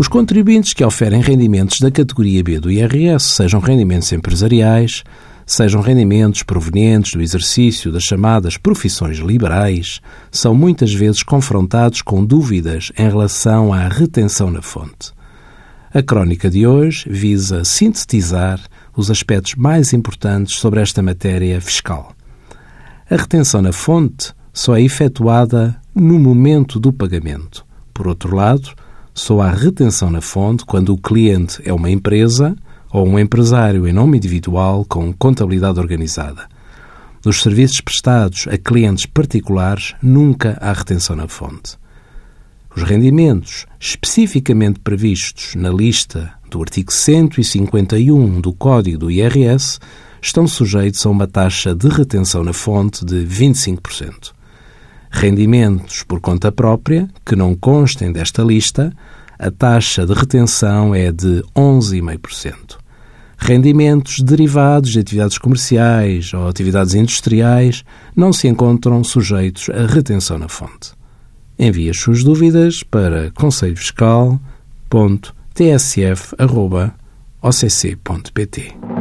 Os contribuintes que oferem rendimentos da categoria B do IRS, sejam rendimentos empresariais, sejam rendimentos provenientes do exercício das chamadas profissões liberais, são muitas vezes confrontados com dúvidas em relação à retenção na fonte. A crónica de hoje visa sintetizar os aspectos mais importantes sobre esta matéria fiscal. A retenção na fonte só é efetuada no momento do pagamento. Por outro lado, só há retenção na fonte quando o cliente é uma empresa ou um empresário em nome individual com contabilidade organizada. Nos serviços prestados a clientes particulares, nunca há retenção na fonte. Os rendimentos especificamente previstos na lista do artigo 151 do Código do IRS estão sujeitos a uma taxa de retenção na fonte de 25%. Rendimentos por conta própria, que não constem desta lista, a taxa de retenção é de 11,5%. Rendimentos derivados de atividades comerciais ou atividades industriais não se encontram sujeitos a retenção na fonte. Envie as suas dúvidas para conselhofiscal.tsf.occ.pt.